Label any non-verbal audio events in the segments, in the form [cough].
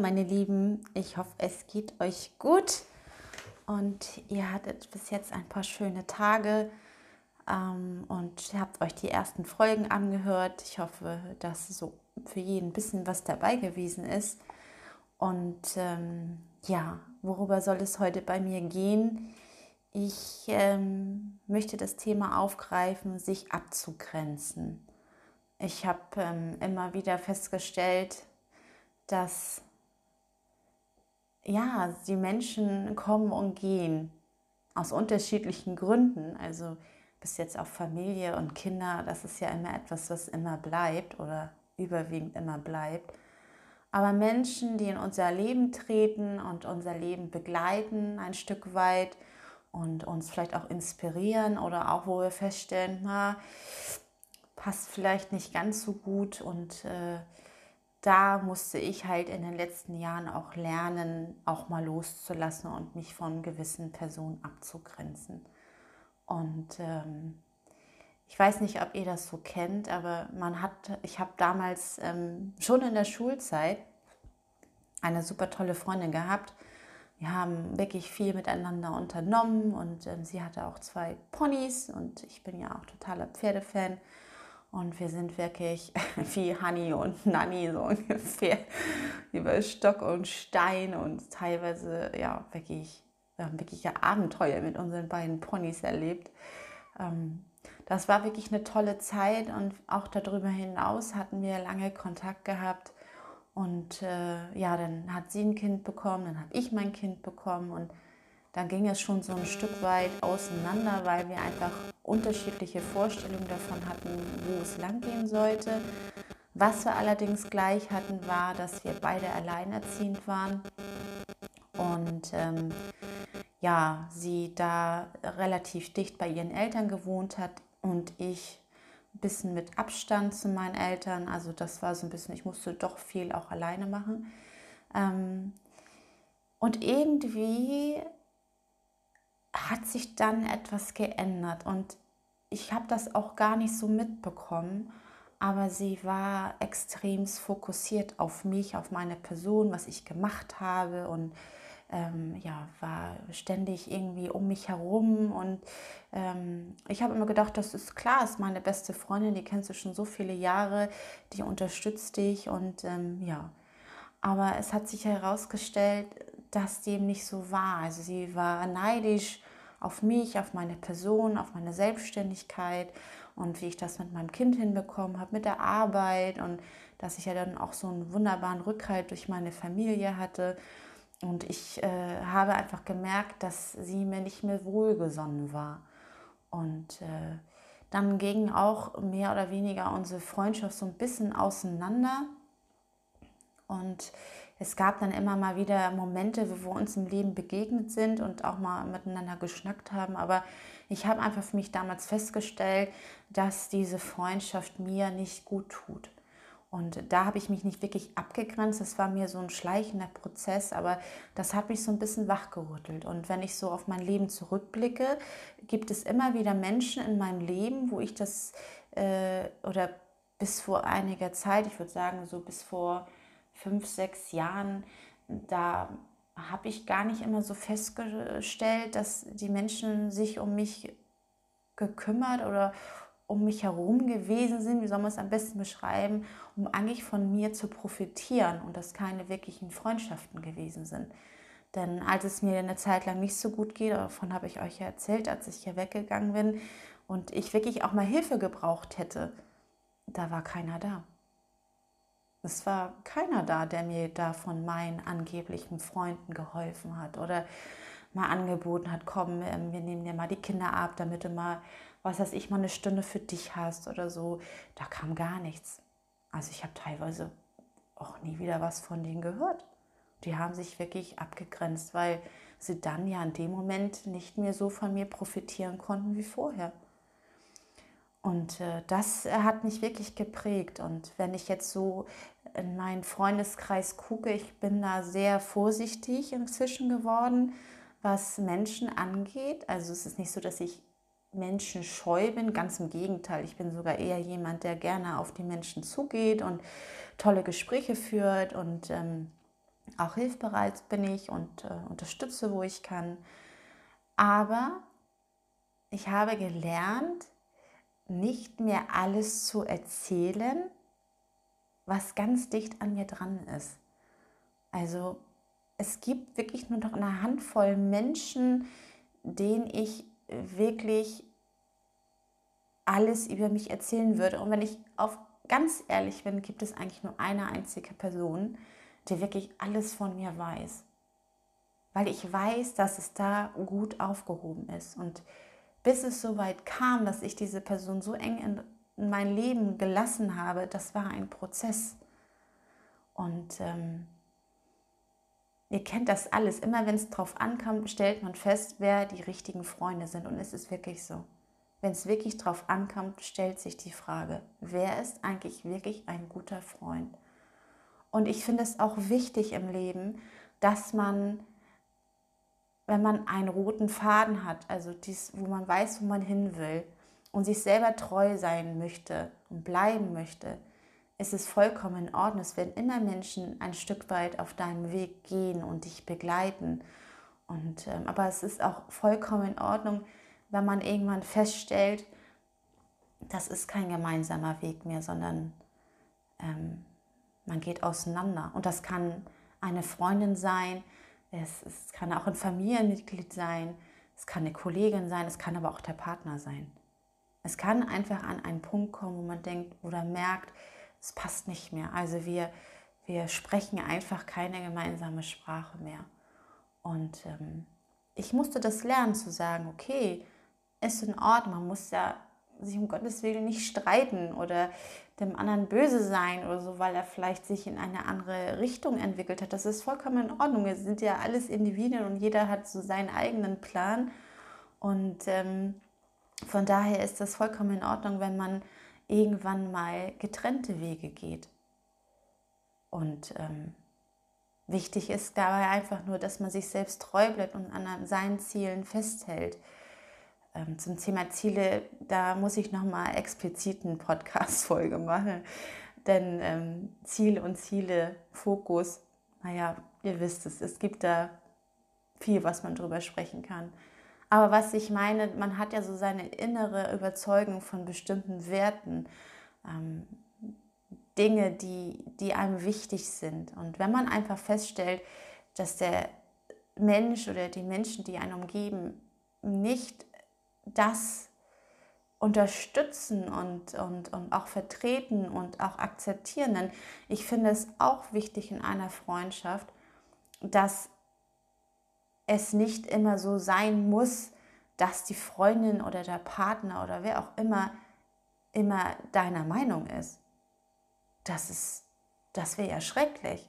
Meine Lieben, ich hoffe es geht euch gut und ihr hattet bis jetzt ein paar schöne Tage ähm, und habt euch die ersten Folgen angehört. Ich hoffe, dass so für jeden ein bisschen was dabei gewesen ist. Und ähm, ja, worüber soll es heute bei mir gehen? Ich ähm, möchte das Thema aufgreifen, sich abzugrenzen. Ich habe ähm, immer wieder festgestellt, dass ja, die Menschen kommen und gehen aus unterschiedlichen Gründen. Also bis jetzt auch Familie und Kinder, das ist ja immer etwas, was immer bleibt oder überwiegend immer bleibt. Aber Menschen, die in unser Leben treten und unser Leben begleiten ein Stück weit und uns vielleicht auch inspirieren oder auch wo wir feststellen, na, passt vielleicht nicht ganz so gut und äh, da musste ich halt in den letzten Jahren auch lernen, auch mal loszulassen und mich von gewissen Personen abzugrenzen. Und ähm, ich weiß nicht, ob ihr das so kennt, aber man hat, ich habe damals ähm, schon in der Schulzeit eine super tolle Freundin gehabt. Wir haben wirklich viel miteinander unternommen und ähm, sie hatte auch zwei Ponys und ich bin ja auch totaler Pferdefan. Und wir sind wirklich [laughs] wie Honey und Nanny so ungefähr [laughs] über Stock und Stein und teilweise ja wirklich, wir haben wirklich ja Abenteuer mit unseren beiden Ponys erlebt. Ähm, das war wirklich eine tolle Zeit und auch darüber hinaus hatten wir lange Kontakt gehabt. Und äh, ja, dann hat sie ein Kind bekommen, dann habe ich mein Kind bekommen und dann ging es schon so ein Stück weit auseinander, weil wir einfach unterschiedliche Vorstellungen davon hatten, wo es langgehen sollte. Was wir allerdings gleich hatten, war, dass wir beide alleinerziehend waren und ähm, ja, sie da relativ dicht bei ihren Eltern gewohnt hat und ich ein bisschen mit Abstand zu meinen Eltern. Also das war so ein bisschen, ich musste doch viel auch alleine machen. Ähm, und irgendwie hat sich dann etwas geändert. Und ich habe das auch gar nicht so mitbekommen, aber sie war extrem fokussiert auf mich, auf meine Person, was ich gemacht habe und ähm, ja, war ständig irgendwie um mich herum. Und ähm, ich habe immer gedacht, das ist klar, ist meine beste Freundin, die kennst du schon so viele Jahre, die unterstützt dich und ähm, ja, aber es hat sich herausgestellt, dass dem nicht so war. Also sie war neidisch auf mich, auf meine Person, auf meine Selbstständigkeit und wie ich das mit meinem Kind hinbekommen habe, mit der Arbeit und dass ich ja dann auch so einen wunderbaren Rückhalt durch meine Familie hatte. Und ich äh, habe einfach gemerkt, dass sie mir nicht mehr wohlgesonnen war. Und äh, dann ging auch mehr oder weniger unsere Freundschaft so ein bisschen auseinander. Und es gab dann immer mal wieder Momente, wo wir uns im Leben begegnet sind und auch mal miteinander geschnackt haben. Aber ich habe einfach für mich damals festgestellt, dass diese Freundschaft mir nicht gut tut. Und da habe ich mich nicht wirklich abgegrenzt. Das war mir so ein schleichender Prozess, aber das hat mich so ein bisschen wachgerüttelt. Und wenn ich so auf mein Leben zurückblicke, gibt es immer wieder Menschen in meinem Leben, wo ich das äh, oder bis vor einiger Zeit, ich würde sagen so bis vor fünf, sechs Jahren, da habe ich gar nicht immer so festgestellt, dass die Menschen sich um mich gekümmert oder um mich herum gewesen sind, wie soll man es am besten beschreiben, um eigentlich von mir zu profitieren und dass keine wirklichen Freundschaften gewesen sind. Denn als es mir eine Zeit lang nicht so gut geht, davon habe ich euch ja erzählt, als ich hier weggegangen bin und ich wirklich auch mal Hilfe gebraucht hätte, da war keiner da. Es war keiner da, der mir da von meinen angeblichen Freunden geholfen hat oder mal angeboten hat, komm, ähm, wir nehmen dir mal die Kinder ab, damit du mal, was weiß ich, mal eine Stunde für dich hast oder so. Da kam gar nichts. Also ich habe teilweise auch nie wieder was von denen gehört. Die haben sich wirklich abgegrenzt, weil sie dann ja in dem Moment nicht mehr so von mir profitieren konnten wie vorher. Und äh, das hat mich wirklich geprägt. Und wenn ich jetzt so in meinen Freundeskreis gucke, ich bin da sehr vorsichtig inzwischen geworden, was Menschen angeht. Also es ist nicht so, dass ich Menschen scheu bin, ganz im Gegenteil. Ich bin sogar eher jemand, der gerne auf die Menschen zugeht und tolle Gespräche führt und ähm, Auch hilfbereit bin ich und äh, unterstütze, wo ich kann. Aber ich habe gelernt, nicht mehr alles zu erzählen, was ganz dicht an mir dran ist. Also es gibt wirklich nur noch eine Handvoll Menschen, denen ich wirklich alles über mich erzählen würde. Und wenn ich auf ganz ehrlich bin, gibt es eigentlich nur eine einzige Person, die wirklich alles von mir weiß. Weil ich weiß, dass es da gut aufgehoben ist. Und bis es so weit kam, dass ich diese Person so eng in, in mein Leben gelassen habe, das war ein Prozess. Und ähm, ihr kennt das alles. Immer wenn es drauf ankommt, stellt man fest, wer die richtigen Freunde sind. Und es ist wirklich so. Wenn es wirklich drauf ankommt, stellt sich die Frage, wer ist eigentlich wirklich ein guter Freund? Und ich finde es auch wichtig im Leben, dass man, wenn man einen roten Faden hat, also dies, wo man weiß, wo man hin will und sich selber treu sein möchte und bleiben möchte, ist es vollkommen in Ordnung. Es werden immer Menschen ein Stück weit auf deinem Weg gehen und dich begleiten. Und, ähm, aber es ist auch vollkommen in Ordnung, wenn man irgendwann feststellt, das ist kein gemeinsamer Weg mehr, sondern ähm, man geht auseinander. Und das kann eine Freundin sein, es, es kann auch ein Familienmitglied sein, es kann eine Kollegin sein, es kann aber auch der Partner sein. Es kann einfach an einen Punkt kommen, wo man denkt oder merkt, es passt nicht mehr. Also wir, wir sprechen einfach keine gemeinsame Sprache mehr. Und ähm, ich musste das lernen zu sagen, okay, ist in Ordnung, man muss ja sich um Gottes Willen nicht streiten oder dem anderen böse sein oder so, weil er vielleicht sich in eine andere Richtung entwickelt hat. Das ist vollkommen in Ordnung. Wir sind ja alles Individuen und jeder hat so seinen eigenen Plan. Und ähm, von daher ist das vollkommen in Ordnung, wenn man irgendwann mal getrennte Wege geht. Und ähm, wichtig ist dabei einfach nur, dass man sich selbst treu bleibt und an seinen Zielen festhält. Ähm, zum Thema Ziele, da muss ich nochmal explizit eine Podcast-Folge machen. Denn ähm, Ziel und Ziele, Fokus, naja, ihr wisst es, es gibt da viel, was man drüber sprechen kann. Aber was ich meine, man hat ja so seine innere Überzeugung von bestimmten Werten, ähm, Dinge, die, die einem wichtig sind. Und wenn man einfach feststellt, dass der Mensch oder die Menschen, die einen umgeben, nicht das unterstützen und, und, und auch vertreten und auch akzeptieren. Denn ich finde es auch wichtig in einer Freundschaft, dass es nicht immer so sein muss, dass die Freundin oder der Partner oder wer auch immer immer deiner Meinung ist. Das ist, das wäre ja schrecklich.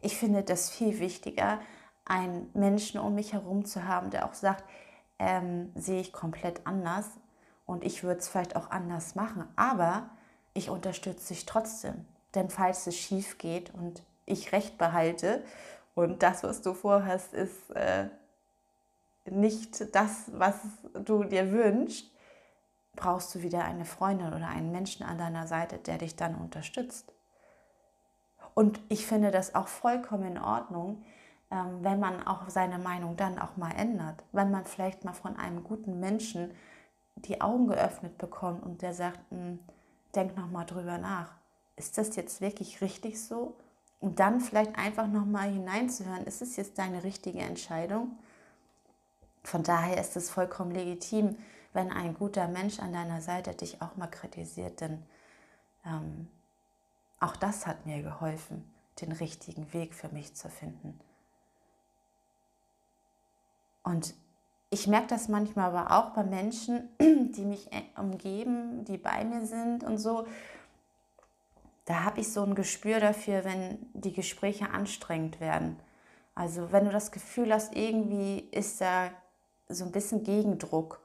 Ich finde das viel wichtiger, einen Menschen um mich herum zu haben, der auch sagt, ähm, sehe ich komplett anders und ich würde es vielleicht auch anders machen, aber ich unterstütze dich trotzdem. Denn falls es schief geht und ich recht behalte und das, was du vorhast, ist äh, nicht das, was du dir wünschst, brauchst du wieder eine Freundin oder einen Menschen an deiner Seite, der dich dann unterstützt. Und ich finde das auch vollkommen in Ordnung, wenn man auch seine Meinung dann auch mal ändert. Wenn man vielleicht mal von einem guten Menschen die Augen geöffnet bekommt und der sagt, hm, denk noch mal drüber nach. Ist das jetzt wirklich richtig so? Und dann vielleicht einfach noch mal hineinzuhören, ist es jetzt deine richtige Entscheidung? Von daher ist es vollkommen legitim, wenn ein guter Mensch an deiner Seite dich auch mal kritisiert, denn ähm, auch das hat mir geholfen, den richtigen Weg für mich zu finden. Und ich merke das manchmal aber auch bei Menschen, [clears throat] die mich umgeben, die bei mir sind und so. Da habe ich so ein Gespür dafür, wenn die Gespräche anstrengend werden. Also wenn du das Gefühl hast, irgendwie ist da so ein bisschen Gegendruck,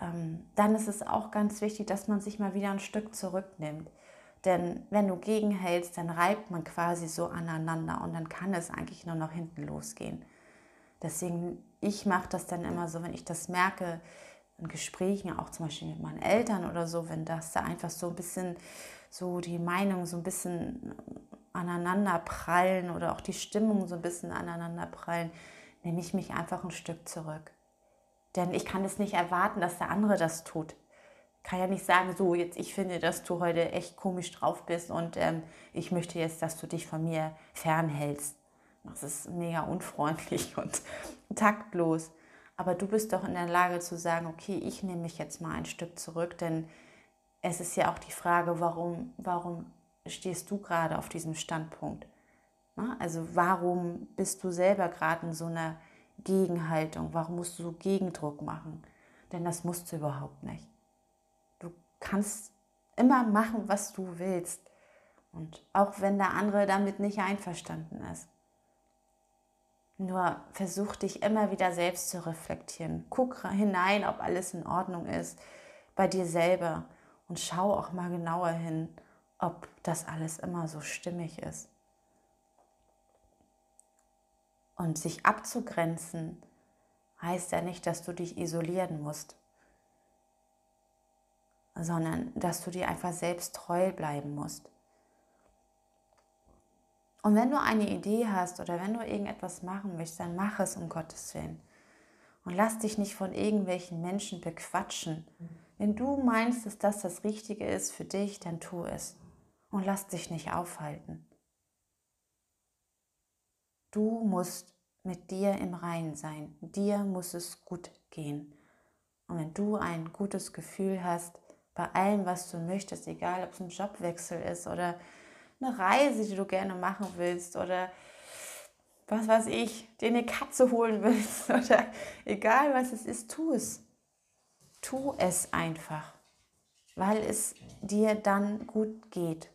ähm, dann ist es auch ganz wichtig, dass man sich mal wieder ein Stück zurücknimmt. Denn wenn du gegenhältst, dann reibt man quasi so aneinander und dann kann es eigentlich nur noch hinten losgehen. Deswegen, ich mache das dann immer so, wenn ich das merke, in Gesprächen, auch zum Beispiel mit meinen Eltern oder so, wenn das da einfach so ein bisschen so die Meinung so ein bisschen aneinander prallen oder auch die Stimmung so ein bisschen aneinander prallen, nehme ich mich einfach ein Stück zurück. Denn ich kann es nicht erwarten, dass der andere das tut. Ich kann ja nicht sagen, so jetzt ich finde, dass du heute echt komisch drauf bist und ähm, ich möchte jetzt, dass du dich von mir fernhältst. Das ist mega unfreundlich [laughs] und taktlos. Aber du bist doch in der Lage zu sagen, okay, ich nehme mich jetzt mal ein Stück zurück, denn es ist ja auch die Frage, warum, warum stehst du gerade auf diesem Standpunkt? Also warum bist du selber gerade in so einer Gegenhaltung? Warum musst du so Gegendruck machen? Denn das musst du überhaupt nicht. Du kannst immer machen, was du willst. Und auch wenn der andere damit nicht einverstanden ist. Nur versuch dich immer wieder selbst zu reflektieren. Guck hinein, ob alles in Ordnung ist bei dir selber und schau auch mal genauer hin, ob das alles immer so stimmig ist. Und sich abzugrenzen heißt ja nicht, dass du dich isolieren musst, sondern dass du dir einfach selbst treu bleiben musst. Und wenn du eine Idee hast oder wenn du irgendetwas machen möchtest, dann mach es um Gottes Willen. Und lass dich nicht von irgendwelchen Menschen bequatschen. Wenn du meinst, dass das das Richtige ist für dich, dann tu es. Und lass dich nicht aufhalten. Du musst mit dir im Reinen sein. Dir muss es gut gehen. Und wenn du ein gutes Gefühl hast bei allem, was du möchtest, egal ob es ein Jobwechsel ist oder eine Reise, die du gerne machen willst oder was weiß ich, dir eine Katze holen [laughs] willst oder egal was es ist, tu es. Tu es einfach, weil es dir dann gut geht.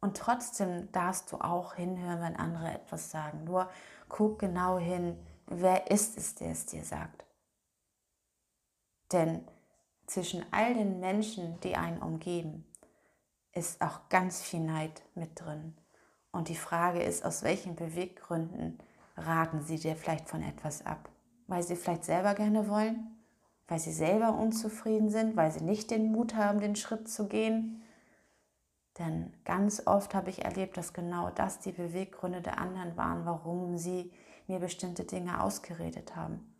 Und trotzdem darfst du auch hinhören, wenn andere etwas sagen. Nur guck genau hin, wer ist es, der es dir sagt. Denn zwischen all den Menschen, die einen umgeben, ist auch ganz viel Neid mit drin. Und die Frage ist, aus welchen Beweggründen raten sie dir vielleicht von etwas ab? Weil sie vielleicht selber gerne wollen? Weil sie selber unzufrieden sind? Weil sie nicht den Mut haben, den Schritt zu gehen? Denn ganz oft habe ich erlebt, dass genau das die Beweggründe der anderen waren, warum sie mir bestimmte Dinge ausgeredet haben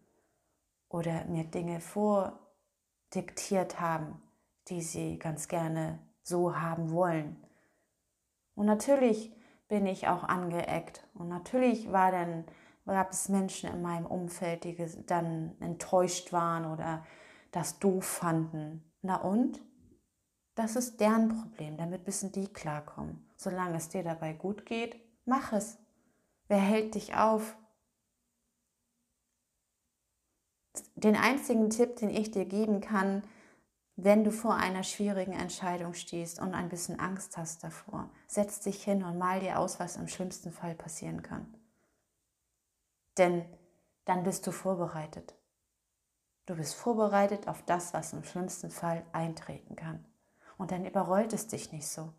oder mir Dinge vordiktiert haben, die sie ganz gerne so haben wollen. Und natürlich bin ich auch angeeckt und natürlich war dann, gab es Menschen in meinem Umfeld, die dann enttäuscht waren oder das doof fanden. Na und? Das ist deren Problem, damit müssen die klarkommen. Solange es dir dabei gut geht, mach es. Wer hält dich auf? Den einzigen Tipp, den ich dir geben kann, wenn du vor einer schwierigen Entscheidung stehst und ein bisschen Angst hast davor, setz dich hin und mal dir aus, was im schlimmsten Fall passieren kann. Denn dann bist du vorbereitet. Du bist vorbereitet auf das, was im schlimmsten Fall eintreten kann und dann überrollt es dich nicht so.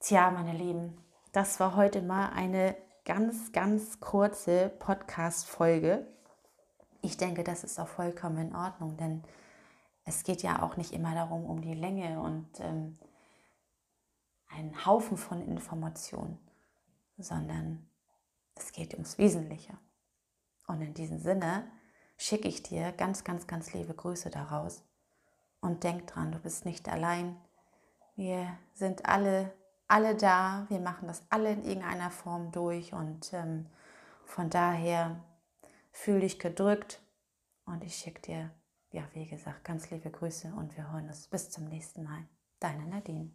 Tja, meine Lieben, das war heute mal eine ganz, ganz kurze Podcast-Folge. Ich denke, das ist auch vollkommen in Ordnung, denn es geht ja auch nicht immer darum, um die Länge und ähm, einen Haufen von Informationen, sondern es geht ums Wesentliche. Und in diesem Sinne schicke ich dir ganz, ganz, ganz liebe Grüße daraus. Und denk dran, du bist nicht allein. Wir sind alle, alle da. Wir machen das alle in irgendeiner Form durch. Und ähm, von daher fühl dich gedrückt. Und ich schicke dir, ja, wie gesagt, ganz liebe Grüße und wir hören uns bis zum nächsten Mal. Deine Nadine.